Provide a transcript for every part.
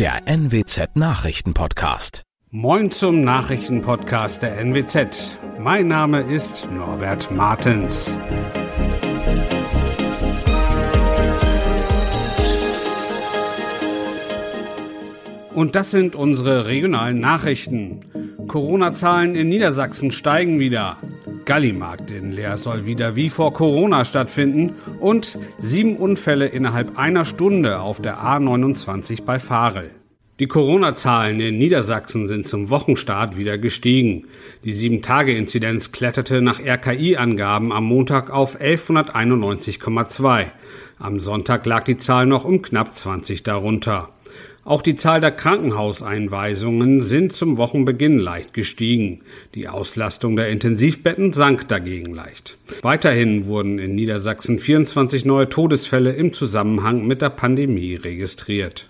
der NWZ Nachrichtenpodcast. Moin zum Nachrichtenpodcast der NWZ. Mein Name ist Norbert Martens. Und das sind unsere regionalen Nachrichten. Corona-Zahlen in Niedersachsen steigen wieder. Gallimarkt in Leer soll wieder wie vor Corona stattfinden und sieben Unfälle innerhalb einer Stunde auf der A29 bei Farel. Die Corona-Zahlen in Niedersachsen sind zum Wochenstart wieder gestiegen. Die 7-Tage-Inzidenz kletterte nach RKI-Angaben am Montag auf 1191,2. Am Sonntag lag die Zahl noch um knapp 20 darunter. Auch die Zahl der Krankenhauseinweisungen sind zum Wochenbeginn leicht gestiegen. Die Auslastung der Intensivbetten sank dagegen leicht. Weiterhin wurden in Niedersachsen 24 neue Todesfälle im Zusammenhang mit der Pandemie registriert.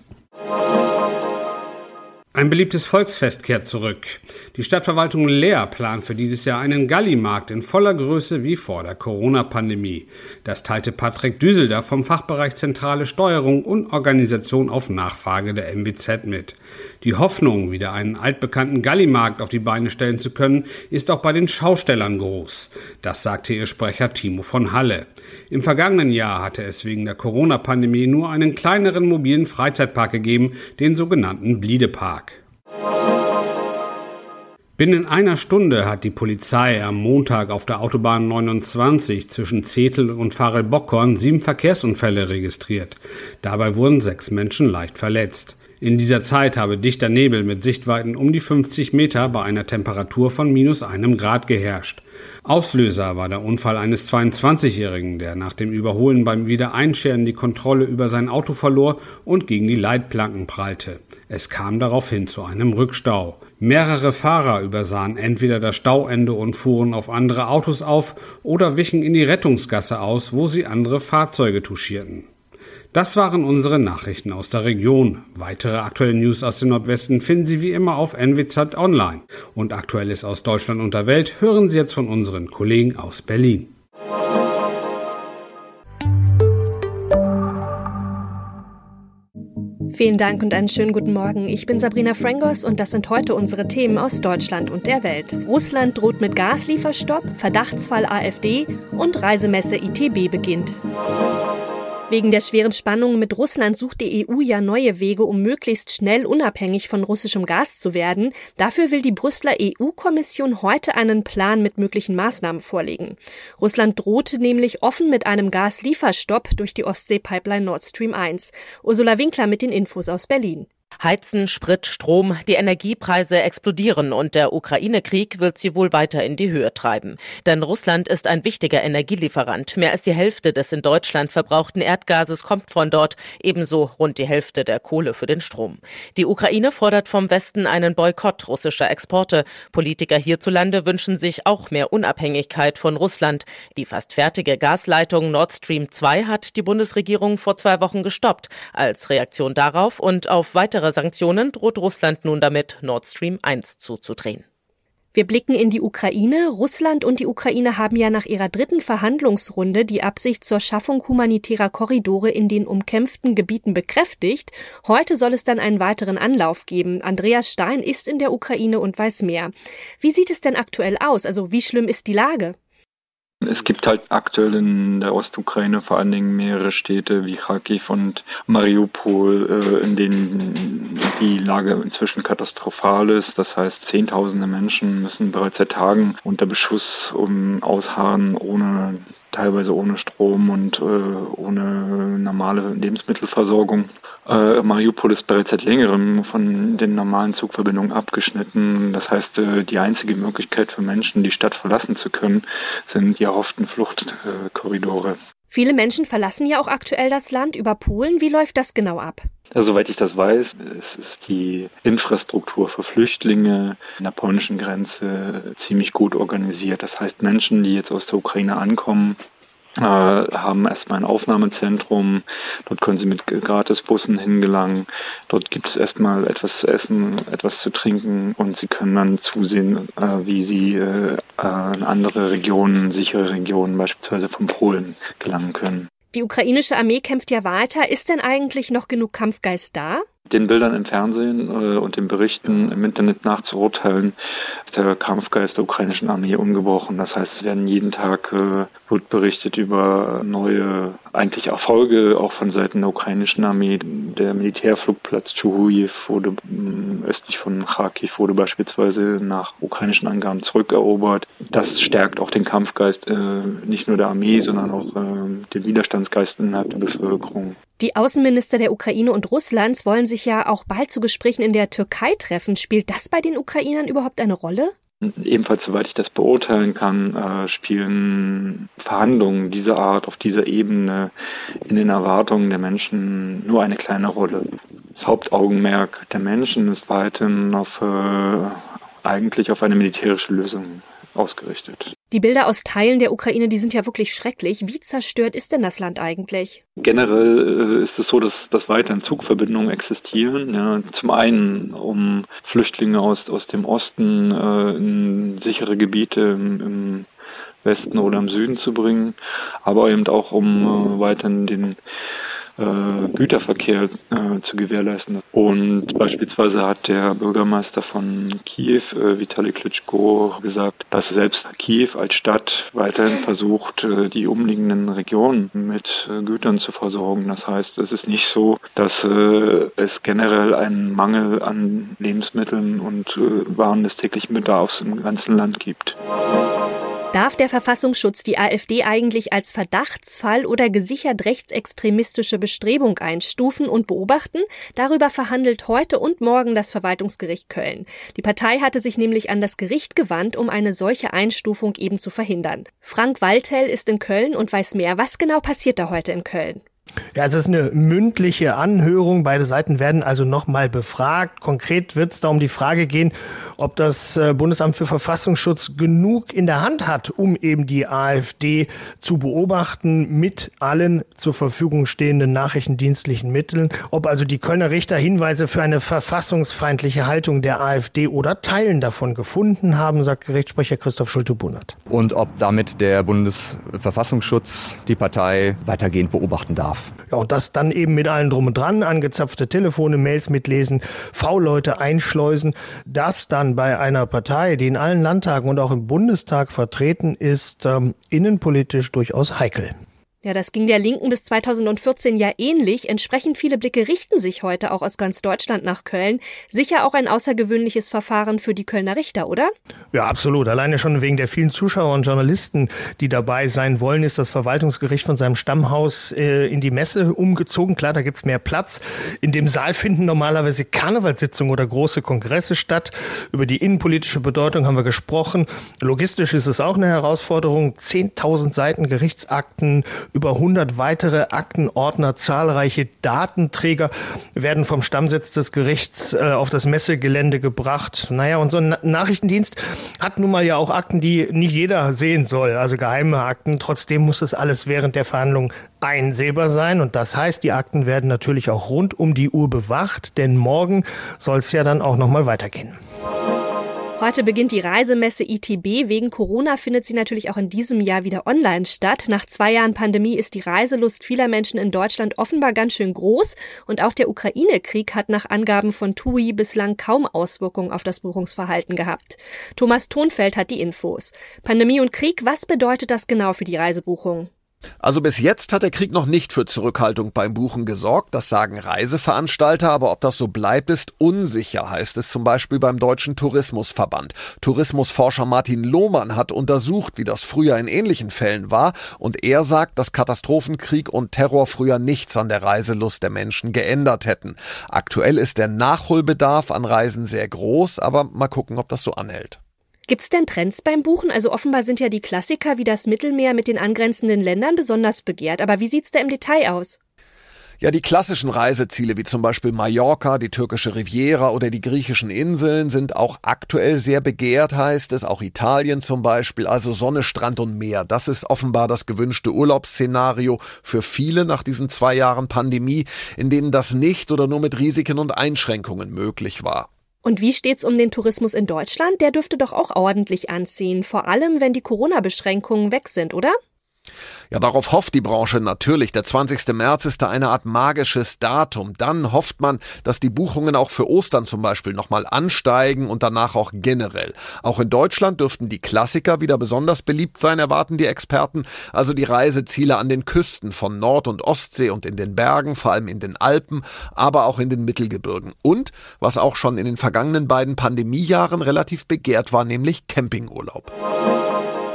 Ein beliebtes Volksfest kehrt zurück. Die Stadtverwaltung Leer plant für dieses Jahr einen Gallimarkt in voller Größe wie vor der Corona-Pandemie. Das teilte Patrick Düselder vom Fachbereich Zentrale Steuerung und Organisation auf Nachfrage der MWZ mit. Die Hoffnung, wieder einen altbekannten Gallimarkt auf die Beine stellen zu können, ist auch bei den Schaustellern groß. Das sagte ihr Sprecher Timo von Halle. Im vergangenen Jahr hatte es wegen der Corona-Pandemie nur einen kleineren mobilen Freizeitpark gegeben, den sogenannten Bliedepark. Binnen einer Stunde hat die Polizei am Montag auf der Autobahn 29 zwischen Zetel und Farel-Bockhorn sieben Verkehrsunfälle registriert. Dabei wurden sechs Menschen leicht verletzt. In dieser Zeit habe dichter Nebel mit Sichtweiten um die 50 Meter bei einer Temperatur von minus einem Grad geherrscht. Auslöser war der Unfall eines 22-Jährigen, der nach dem Überholen beim Wiedereinscheren die Kontrolle über sein Auto verlor und gegen die Leitplanken prallte. Es kam daraufhin zu einem Rückstau. Mehrere Fahrer übersahen entweder das Stauende und fuhren auf andere Autos auf oder wichen in die Rettungsgasse aus, wo sie andere Fahrzeuge touchierten. Das waren unsere Nachrichten aus der Region. Weitere aktuelle News aus dem Nordwesten finden Sie wie immer auf NWZ Online. Und Aktuelles aus Deutschland und der Welt hören Sie jetzt von unseren Kollegen aus Berlin. Vielen Dank und einen schönen guten Morgen. Ich bin Sabrina Frangos und das sind heute unsere Themen aus Deutschland und der Welt. Russland droht mit Gaslieferstopp, Verdachtsfall AfD und Reisemesse ITB beginnt. Wegen der schweren Spannungen mit Russland sucht die EU ja neue Wege, um möglichst schnell unabhängig von russischem Gas zu werden. Dafür will die Brüsseler EU-Kommission heute einen Plan mit möglichen Maßnahmen vorlegen. Russland drohte nämlich offen mit einem Gaslieferstopp durch die Ostsee-Pipeline Nord Stream 1. Ursula Winkler mit den Infos aus Berlin. Heizen, Sprit, Strom, die Energiepreise explodieren und der Ukraine-Krieg wird sie wohl weiter in die Höhe treiben. Denn Russland ist ein wichtiger Energielieferant. Mehr als die Hälfte des in Deutschland verbrauchten Erdgases kommt von dort, ebenso rund die Hälfte der Kohle für den Strom. Die Ukraine fordert vom Westen einen Boykott russischer Exporte. Politiker hierzulande wünschen sich auch mehr Unabhängigkeit von Russland. Die fast fertige Gasleitung Nord Stream 2 hat die Bundesregierung vor zwei Wochen gestoppt. Als Reaktion darauf und auf weitere weitere Sanktionen droht Russland nun damit, Nord Stream 1 zuzudrehen. Wir blicken in die Ukraine. Russland und die Ukraine haben ja nach ihrer dritten Verhandlungsrunde die Absicht zur Schaffung humanitärer Korridore in den umkämpften Gebieten bekräftigt. Heute soll es dann einen weiteren Anlauf geben. Andreas Stein ist in der Ukraine und weiß mehr. Wie sieht es denn aktuell aus? Also wie schlimm ist die Lage? Es gibt halt aktuell in der Ostukraine vor allen Dingen mehrere Städte wie Kharkiv und Mariupol, äh, in denen die Lage inzwischen katastrophal ist. Das heißt, Zehntausende Menschen müssen bereits seit Tagen unter Beschuss um ausharren, ohne teilweise ohne Strom und äh, ohne normale Lebensmittelversorgung. Äh, Mariupol ist bereits seit längerem von den normalen Zugverbindungen abgeschnitten. Das heißt, äh, die einzige Möglichkeit für Menschen, die Stadt verlassen zu können, sind die erhofften Fluchtkorridore. Viele Menschen verlassen ja auch aktuell das Land über Polen. Wie läuft das genau ab? Ja, soweit ich das weiß, es ist die Infrastruktur für Flüchtlinge an der polnischen Grenze ziemlich gut organisiert. Das heißt, Menschen, die jetzt aus der Ukraine ankommen, äh, haben erstmal ein Aufnahmezentrum. Dort können sie mit Gratisbussen hingelangen. Dort gibt es erstmal etwas zu essen, etwas zu trinken und sie können dann zusehen, äh, wie sie äh, in andere Regionen, sichere Regionen, beispielsweise von Polen, gelangen können. Die ukrainische Armee kämpft ja weiter. Ist denn eigentlich noch genug Kampfgeist da? den Bildern im Fernsehen äh, und den Berichten im Internet nachzuurteilen, ist der Kampfgeist der ukrainischen Armee umgebrochen. Das heißt, es werden jeden Tag äh, wird berichtet über neue eigentlich Erfolge auch von Seiten der ukrainischen Armee. Der Militärflugplatz Chuhuyev wurde mm, östlich von Kharkiv wurde beispielsweise nach ukrainischen Angaben zurückerobert. Das stärkt auch den Kampfgeist äh, nicht nur der Armee, sondern auch den Widerstandsgeist innerhalb der Bevölkerung. Die Außenminister der Ukraine und Russlands wollen sich ja auch bald zu Gesprächen in der Türkei treffen. Spielt das bei den Ukrainern überhaupt eine Rolle? Ebenfalls, soweit ich das beurteilen kann, äh, spielen Verhandlungen dieser Art auf dieser Ebene in den Erwartungen der Menschen nur eine kleine Rolle. Das Hauptaugenmerk der Menschen ist weiterhin auf äh, eigentlich auf eine militärische Lösung ausgerichtet. Die Bilder aus Teilen der Ukraine, die sind ja wirklich schrecklich. Wie zerstört ist denn das Land eigentlich? Generell äh, ist es so, dass, dass weiterhin Zugverbindungen existieren. Ja. Zum einen, um Flüchtlinge aus, aus dem Osten äh, in sichere Gebiete im, im Westen oder im Süden zu bringen, aber eben auch um äh, weiterhin den Güterverkehr äh, zu gewährleisten. Und beispielsweise hat der Bürgermeister von Kiew, äh, Vitali Klitschko, gesagt, dass selbst Kiew als Stadt weiterhin versucht, äh, die umliegenden Regionen mit äh, Gütern zu versorgen. Das heißt, es ist nicht so, dass äh, es generell einen Mangel an Lebensmitteln und Waren des täglichen Bedarfs im ganzen Land gibt. Darf der Verfassungsschutz die AfD eigentlich als Verdachtsfall oder gesichert rechtsextremistische Bestrebung einstufen und beobachten? Darüber verhandelt heute und morgen das Verwaltungsgericht Köln. Die Partei hatte sich nämlich an das Gericht gewandt, um eine solche Einstufung eben zu verhindern. Frank Waltel ist in Köln und weiß mehr. Was genau passiert da heute in Köln? Ja, es ist eine mündliche Anhörung. Beide Seiten werden also nochmal befragt. Konkret wird es da um die Frage gehen, ob das äh, Bundesamt für Verfassungsschutz genug in der Hand hat, um eben die AfD zu beobachten mit allen zur Verfügung stehenden nachrichtendienstlichen Mitteln. Ob also die Kölner Richter Hinweise für eine verfassungsfeindliche Haltung der AfD oder Teilen davon gefunden haben, sagt Gerichtssprecher Christoph Schulte-Bunnert. Und ob damit der Bundesverfassungsschutz die Partei weitergehend beobachten darf. Ja, und das dann eben mit allen drum und dran, angezapfte Telefone, Mails mitlesen, V-Leute einschleusen. Das dann bei einer Partei, die in allen Landtagen und auch im Bundestag vertreten ist, ähm, innenpolitisch durchaus heikel. Ja, das ging der Linken bis 2014 ja ähnlich. Entsprechend viele Blicke richten sich heute auch aus ganz Deutschland nach Köln. Sicher auch ein außergewöhnliches Verfahren für die Kölner Richter, oder? Ja, absolut. Alleine schon wegen der vielen Zuschauer und Journalisten, die dabei sein wollen, ist das Verwaltungsgericht von seinem Stammhaus äh, in die Messe umgezogen. Klar, da gibt's mehr Platz. In dem Saal finden normalerweise Karnevalssitzungen oder große Kongresse statt. Über die innenpolitische Bedeutung haben wir gesprochen. Logistisch ist es auch eine Herausforderung. 10.000 Seiten Gerichtsakten über 100 weitere Aktenordner, zahlreiche Datenträger werden vom Stammsitz des Gerichts äh, auf das Messegelände gebracht. Naja, und so ein Nachrichtendienst hat nun mal ja auch Akten, die nicht jeder sehen soll, also geheime Akten. Trotzdem muss das alles während der Verhandlung einsehbar sein. Und das heißt, die Akten werden natürlich auch rund um die Uhr bewacht, denn morgen soll es ja dann auch nochmal weitergehen. Heute beginnt die Reisemesse ITB. Wegen Corona findet sie natürlich auch in diesem Jahr wieder online statt. Nach zwei Jahren Pandemie ist die Reiselust vieler Menschen in Deutschland offenbar ganz schön groß. Und auch der Ukraine-Krieg hat nach Angaben von TUI bislang kaum Auswirkungen auf das Buchungsverhalten gehabt. Thomas Thonfeld hat die Infos. Pandemie und Krieg, was bedeutet das genau für die Reisebuchung? Also bis jetzt hat der Krieg noch nicht für Zurückhaltung beim Buchen gesorgt, das sagen Reiseveranstalter, aber ob das so bleibt, ist unsicher, heißt es zum Beispiel beim Deutschen Tourismusverband. Tourismusforscher Martin Lohmann hat untersucht, wie das früher in ähnlichen Fällen war, und er sagt, dass Katastrophenkrieg und Terror früher nichts an der Reiselust der Menschen geändert hätten. Aktuell ist der Nachholbedarf an Reisen sehr groß, aber mal gucken, ob das so anhält. Gibt es denn Trends beim Buchen? Also offenbar sind ja die Klassiker wie das Mittelmeer mit den angrenzenden Ländern besonders begehrt. Aber wie sieht's da im Detail aus? Ja, die klassischen Reiseziele wie zum Beispiel Mallorca, die türkische Riviera oder die griechischen Inseln sind auch aktuell sehr begehrt, heißt es. Auch Italien zum Beispiel, also Sonne, Strand und Meer. Das ist offenbar das gewünschte Urlaubsszenario für viele nach diesen zwei Jahren Pandemie, in denen das nicht oder nur mit Risiken und Einschränkungen möglich war. Und wie steht's um den Tourismus in Deutschland? Der dürfte doch auch ordentlich anziehen, vor allem wenn die Corona-Beschränkungen weg sind, oder? Ja, darauf hofft die Branche natürlich. Der 20. März ist da eine Art magisches Datum. Dann hofft man, dass die Buchungen auch für Ostern zum Beispiel nochmal ansteigen und danach auch generell. Auch in Deutschland dürften die Klassiker wieder besonders beliebt sein, erwarten die Experten. Also die Reiseziele an den Küsten von Nord- und Ostsee und in den Bergen, vor allem in den Alpen, aber auch in den Mittelgebirgen. Und, was auch schon in den vergangenen beiden Pandemiejahren relativ begehrt war, nämlich Campingurlaub.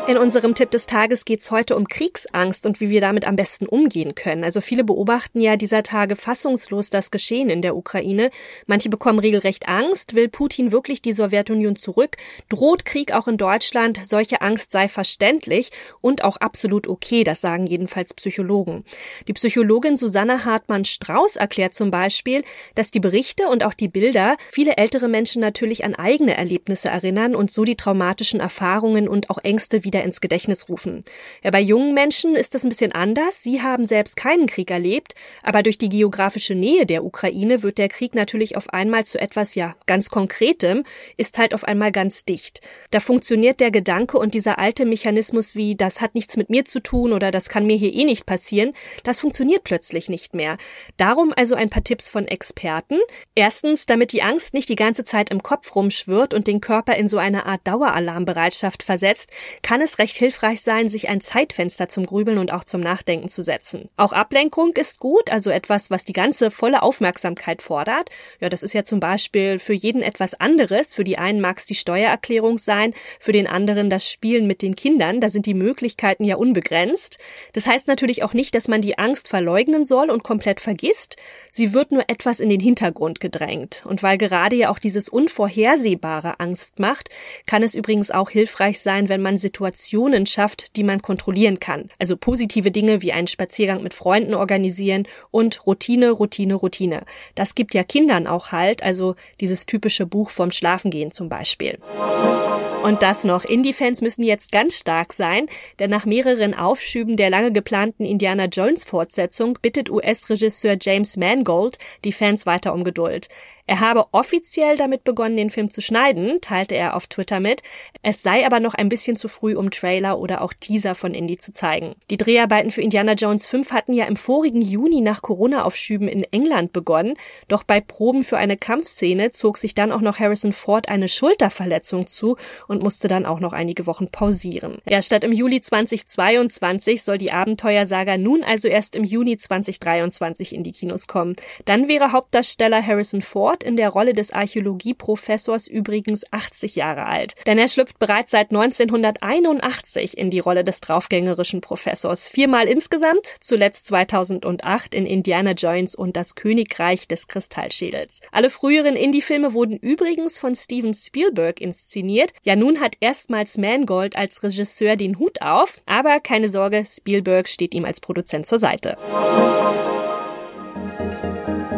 In unserem Tipp des Tages geht's heute um Kriegsangst und wie wir damit am besten umgehen können. Also viele beobachten ja dieser Tage fassungslos das Geschehen in der Ukraine. Manche bekommen regelrecht Angst. Will Putin wirklich die Sowjetunion zurück? Droht Krieg auch in Deutschland? Solche Angst sei verständlich und auch absolut okay. Das sagen jedenfalls Psychologen. Die Psychologin Susanne Hartmann-Strauß erklärt zum Beispiel, dass die Berichte und auch die Bilder viele ältere Menschen natürlich an eigene Erlebnisse erinnern und so die traumatischen Erfahrungen und auch Ängste wieder wieder ins Gedächtnis rufen. Ja, bei jungen Menschen ist das ein bisschen anders. Sie haben selbst keinen Krieg erlebt, aber durch die geografische Nähe der Ukraine wird der Krieg natürlich auf einmal zu etwas, ja, ganz Konkretem, ist halt auf einmal ganz dicht. Da funktioniert der Gedanke und dieser alte Mechanismus wie, das hat nichts mit mir zu tun oder das kann mir hier eh nicht passieren, das funktioniert plötzlich nicht mehr. Darum also ein paar Tipps von Experten. Erstens, damit die Angst nicht die ganze Zeit im Kopf rumschwirrt und den Körper in so eine Art Daueralarmbereitschaft versetzt, kann es es recht hilfreich sein, sich ein Zeitfenster zum Grübeln und auch zum Nachdenken zu setzen. Auch Ablenkung ist gut, also etwas, was die ganze volle Aufmerksamkeit fordert. Ja, das ist ja zum Beispiel für jeden etwas anderes. Für die einen mag es die Steuererklärung sein, für den anderen das Spielen mit den Kindern. Da sind die Möglichkeiten ja unbegrenzt. Das heißt natürlich auch nicht, dass man die Angst verleugnen soll und komplett vergisst. Sie wird nur etwas in den Hintergrund gedrängt. Und weil gerade ja auch dieses Unvorhersehbare Angst macht, kann es übrigens auch hilfreich sein, wenn man Situationen Situationen schafft, die man kontrollieren kann. Also positive Dinge wie einen Spaziergang mit Freunden organisieren und Routine, Routine, Routine. Das gibt ja Kindern auch halt, also dieses typische Buch vom Schlafengehen zum Beispiel. Und das noch. Indie-Fans müssen jetzt ganz stark sein, denn nach mehreren Aufschüben der lange geplanten Indiana Jones Fortsetzung bittet US-Regisseur James Mangold die Fans weiter um Geduld. Er habe offiziell damit begonnen, den Film zu schneiden, teilte er auf Twitter mit. Es sei aber noch ein bisschen zu früh, um Trailer oder auch Teaser von Indie zu zeigen. Die Dreharbeiten für Indiana Jones 5 hatten ja im vorigen Juni nach Corona-Aufschüben in England begonnen, doch bei Proben für eine Kampfszene zog sich dann auch noch Harrison Ford eine Schulterverletzung zu und musste dann auch noch einige Wochen pausieren. Ja, statt im Juli 2022 soll die Abenteuersaga nun also erst im Juni 2023 in die Kinos kommen. Dann wäre Hauptdarsteller Harrison Ford Ford in der Rolle des Archäologieprofessors übrigens 80 Jahre alt. Denn er schlüpft bereits seit 1981 in die Rolle des draufgängerischen Professors. Viermal insgesamt, zuletzt 2008 in Indiana Jones und das Königreich des Kristallschädels. Alle früheren Indie-Filme wurden übrigens von Steven Spielberg inszeniert. Ja, nun hat erstmals Mangold als Regisseur den Hut auf, aber keine Sorge, Spielberg steht ihm als Produzent zur Seite.